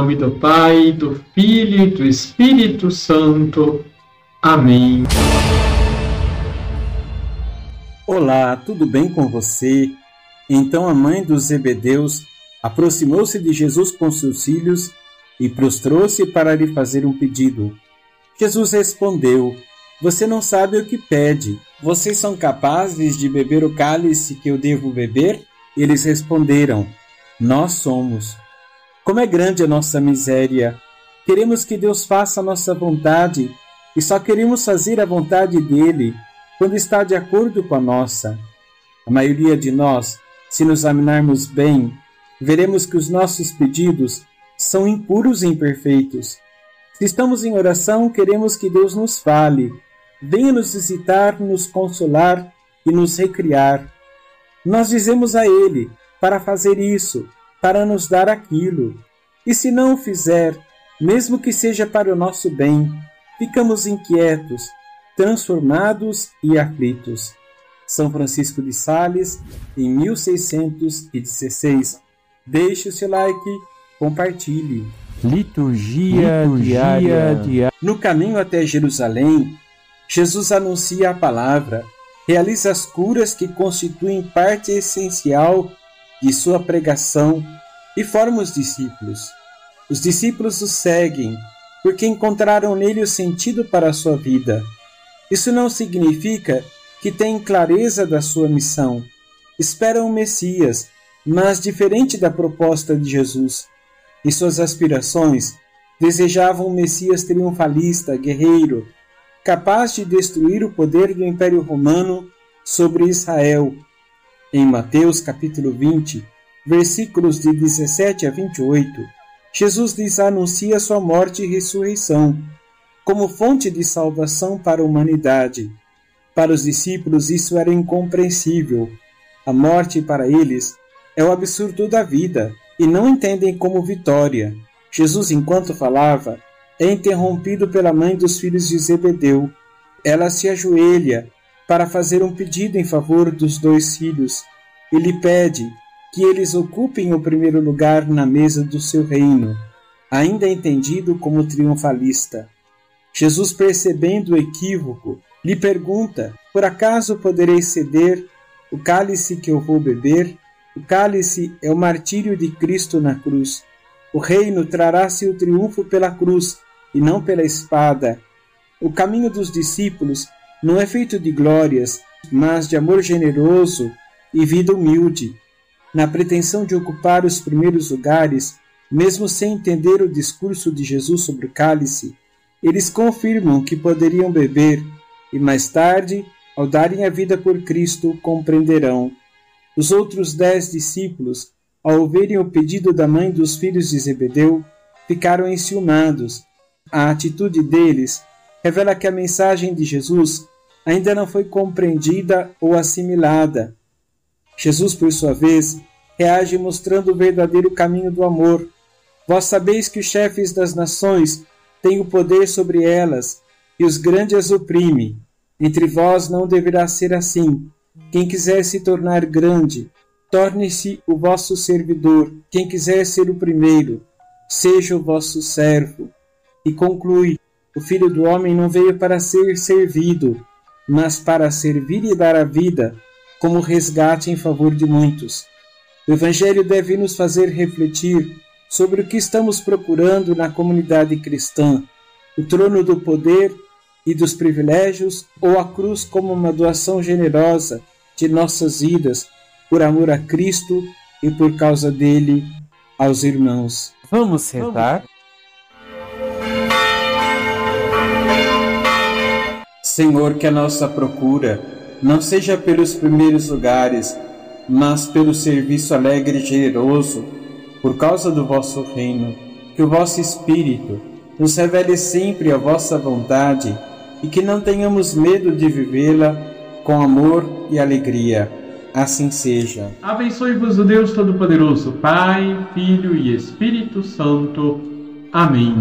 nome do Pai, do Filho e do Espírito Santo. Amém. Olá, tudo bem com você? Então a mãe dos Zebedeus aproximou-se de Jesus com seus filhos e prostrou-se para lhe fazer um pedido. Jesus respondeu: Você não sabe o que pede. Vocês são capazes de beber o cálice que eu devo beber? Eles responderam: Nós somos. Como é grande a nossa miséria! Queremos que Deus faça a nossa vontade e só queremos fazer a vontade dele quando está de acordo com a nossa. A maioria de nós, se nos examinarmos bem, veremos que os nossos pedidos são impuros e imperfeitos. Se estamos em oração, queremos que Deus nos fale, venha nos visitar, nos consolar e nos recriar. Nós dizemos a Ele para fazer isso, para nos dar aquilo. E se não o fizer, mesmo que seja para o nosso bem, ficamos inquietos, transformados e aflitos. São Francisco de Sales, em 1616. Deixe o seu like Compartilhe. Liturgia, Liturgia diária. No caminho até Jerusalém, Jesus anuncia a palavra, realiza as curas que constituem parte essencial de sua pregação e forma os discípulos. Os discípulos o seguem porque encontraram nele o sentido para a sua vida. Isso não significa que têm clareza da sua missão. Esperam o Messias, mas diferente da proposta de Jesus e suas aspirações, desejavam um Messias triunfalista, guerreiro, capaz de destruir o poder do Império Romano sobre Israel. Em Mateus capítulo 20, versículos de 17 a 28, Jesus lhes anuncia sua morte e ressurreição como fonte de salvação para a humanidade. Para os discípulos isso era incompreensível. A morte para eles é o absurdo da vida, e não entendem como vitória. Jesus, enquanto falava, é interrompido pela mãe dos filhos de Zebedeu. Ela se ajoelha para fazer um pedido em favor dos dois filhos e lhe pede que eles ocupem o primeiro lugar na mesa do seu reino, ainda entendido como triunfalista. Jesus, percebendo o equívoco, lhe pergunta: Por acaso poderei ceder o cálice que eu vou beber? O cálice é o martírio de Cristo na cruz. O reino trará seu triunfo pela cruz e não pela espada. O caminho dos discípulos não é feito de glórias, mas de amor generoso e vida humilde. Na pretensão de ocupar os primeiros lugares, mesmo sem entender o discurso de Jesus sobre o cálice, eles confirmam que poderiam beber e mais tarde, ao darem a vida por Cristo, compreenderão os outros dez discípulos, ao ouvirem o pedido da mãe dos filhos de Zebedeu, ficaram enciumados. A atitude deles revela que a mensagem de Jesus ainda não foi compreendida ou assimilada. Jesus, por sua vez, reage mostrando o verdadeiro caminho do amor. Vós sabeis que os chefes das nações têm o poder sobre elas, e os grandes oprime. Entre vós não deverá ser assim. Quem quiser se tornar grande, torne-se o vosso servidor. Quem quiser ser o primeiro, seja o vosso servo. E conclui: O filho do homem não veio para ser servido, mas para servir e dar a vida como resgate em favor de muitos. O Evangelho deve nos fazer refletir sobre o que estamos procurando na comunidade cristã: o trono do poder e dos privilégios, ou a cruz como uma doação generosa de nossas vidas por amor a Cristo e por causa dele aos irmãos. Vamos rezar? Senhor, que a nossa procura não seja pelos primeiros lugares, mas pelo serviço alegre e generoso, por causa do vosso reino, que o vosso Espírito nos revele sempre a vossa vontade e que não tenhamos medo de vivê-la com amor e alegria. Assim seja. Abençoe-vos o Deus Todo-Poderoso, Pai, Filho e Espírito Santo. Amém.